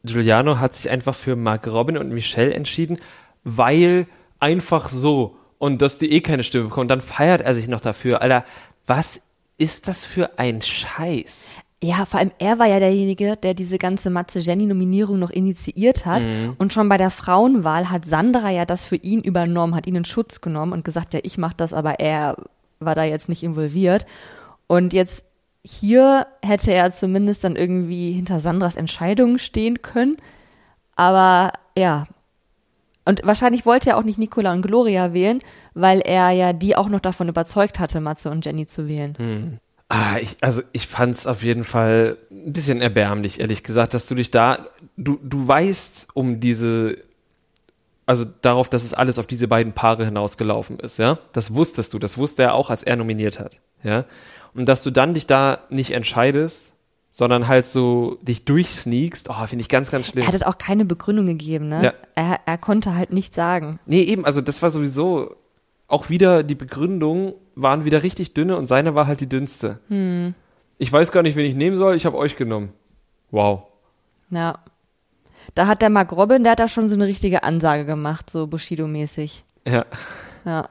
S2: Giuliano hat sich einfach für Mark Robin und Michelle entschieden, weil einfach so. und dass die eh keine Stimme bekommen. Dann feiert er sich noch dafür. Alter, was ist das für ein Scheiß?
S3: Ja, vor allem er war ja derjenige, der diese ganze Matze Jenny Nominierung noch initiiert hat.
S2: Mhm.
S3: Und schon bei der Frauenwahl hat Sandra ja das für ihn übernommen, hat ihn in Schutz genommen und gesagt, ja, ich mach das, aber er war da jetzt nicht involviert. Und jetzt hier hätte er zumindest dann irgendwie hinter Sandras Entscheidungen stehen können. Aber ja. Und wahrscheinlich wollte er auch nicht Nicola und Gloria wählen, weil er ja die auch noch davon überzeugt hatte, Matze und Jenny zu wählen.
S2: Ah, ich, also ich fand's auf jeden Fall ein bisschen erbärmlich, ehrlich gesagt, dass du dich da, du, du weißt um diese, also darauf, dass es alles auf diese beiden Paare hinausgelaufen ist, ja. Das wusstest du, das wusste er auch, als er nominiert hat, ja. Und dass du dann dich da nicht entscheidest, sondern halt so dich durchsneakst, oh, finde ich ganz, ganz schlimm.
S3: Er hat auch keine Begründung gegeben, ne?
S2: Ja.
S3: Er, er konnte halt nichts sagen.
S2: Nee, eben, also das war sowieso auch wieder die Begründung waren wieder richtig dünne und seine war halt die dünnste. Ich weiß gar nicht, wen ich nehmen soll, ich habe euch genommen. Wow.
S3: Ja. Da hat der Mark Robin, der hat da schon so eine richtige Ansage gemacht, so Bushido-mäßig.
S2: Ja.
S3: Ja.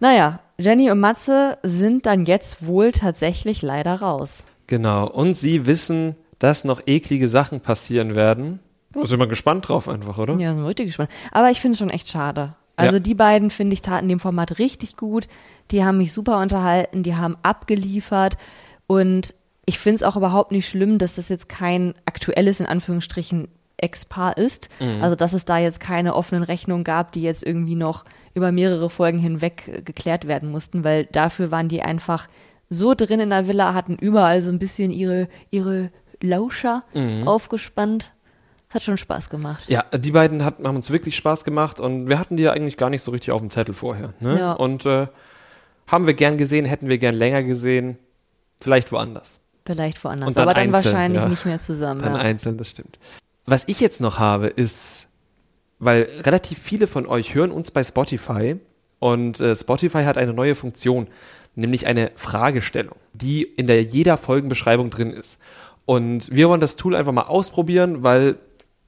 S3: Naja, Jenny und Matze sind dann jetzt wohl tatsächlich leider raus.
S2: Genau. Und sie wissen, dass noch eklige Sachen passieren werden. Da sind wir gespannt drauf einfach, oder?
S3: Ja, sind wir richtig gespannt. Aber ich finde es schon echt schade. Also
S2: Ja.
S3: die beiden, finde ich, taten dem Format richtig gut. Die haben mich super unterhalten, die haben abgeliefert und ich finde es auch überhaupt nicht schlimm, dass das jetzt kein aktuelles, in Anführungsstrichen, Ex-Paar ist. Also dass es da jetzt keine offenen Rechnungen gab, die jetzt irgendwie noch über mehrere Folgen hinweg äh, geklärt werden mussten, weil dafür waren die einfach so drin in der Villa, hatten überall so ein bisschen ihre, ihre Lauscher aufgespannt. Hat schon Spaß gemacht.
S2: Ja, die beiden hat, haben uns wirklich Spaß gemacht und wir hatten die ja eigentlich gar nicht so richtig auf dem Zettel vorher. Ne?
S3: Ja.
S2: Und äh, haben wir gern gesehen, hätten wir gern länger gesehen, vielleicht woanders.
S3: Vielleicht woanders,
S2: dann
S3: aber dann
S2: einzeln,
S3: wahrscheinlich
S2: ja.
S3: nicht mehr zusammen.
S2: Dann
S3: ja.
S2: einzeln, das stimmt. Was ich jetzt noch habe, ist, weil relativ viele von euch hören uns bei Spotify und äh, Spotify hat eine neue Funktion, nämlich eine Fragestellung, die in der jeder Folgenbeschreibung drin ist. Und wir wollen das Tool einfach mal ausprobieren, weil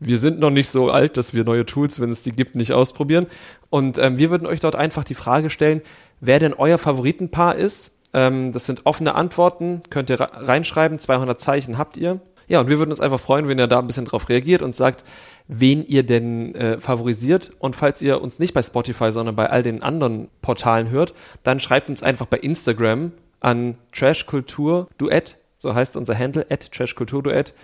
S2: wir sind noch nicht so alt, dass wir neue Tools, wenn es die gibt, nicht ausprobieren. Und ähm, wir würden euch dort einfach die Frage stellen, wer denn euer Favoritenpaar ist. Ähm, das sind offene Antworten, könnt ihr re- reinschreiben, 200 Zeichen habt ihr. Ja, und wir würden uns einfach freuen, wenn ihr da ein bisschen drauf reagiert und sagt, wen ihr denn äh, favorisiert. Und falls ihr uns nicht bei Spotify, sondern bei all den anderen Portalen hört, dann schreibt uns einfach bei Instagram an Trashkulturduett, so heißt unser Handle, at Trashkulturduett.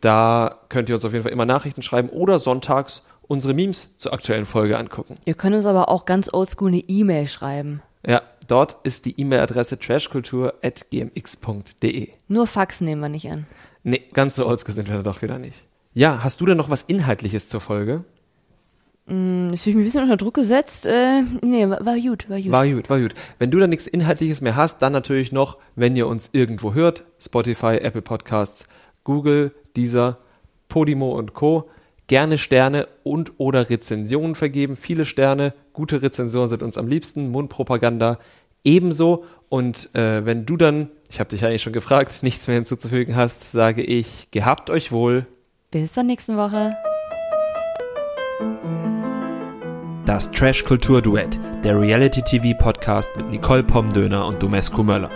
S2: Da könnt ihr uns auf jeden Fall immer Nachrichten schreiben oder sonntags unsere Memes zur aktuellen Folge angucken.
S3: Ihr könnt uns aber auch ganz oldschool eine E-Mail schreiben.
S2: Ja, dort ist die E-Mail-Adresse trashkultur.gmx.de.
S3: Nur Fax nehmen wir nicht an.
S2: Nee, ganz so oldschool sind wir doch wieder nicht. Ja, hast du denn noch was Inhaltliches zur Folge?
S3: Hm, Jetzt fühle ich mich ein bisschen unter Druck gesetzt. Äh, nee, war, war gut, war gut.
S2: War gut, war gut. Wenn du da nichts Inhaltliches mehr hast, dann natürlich noch, wenn ihr uns irgendwo hört, Spotify, Apple Podcasts, Google, Deezer, Podimo und Co. Gerne Sterne und oder Rezensionen vergeben. Viele Sterne, gute Rezensionen sind uns am liebsten, Mundpropaganda ebenso. Und äh, wenn du dann, ich habe dich eigentlich schon gefragt, nichts mehr hinzuzufügen hast, sage ich, gehabt euch wohl.
S3: Bis zur nächsten Woche.
S1: Das Trash Kultur Duett, der Reality TV Podcast mit Nicole Pomdöner und Domescu Möller.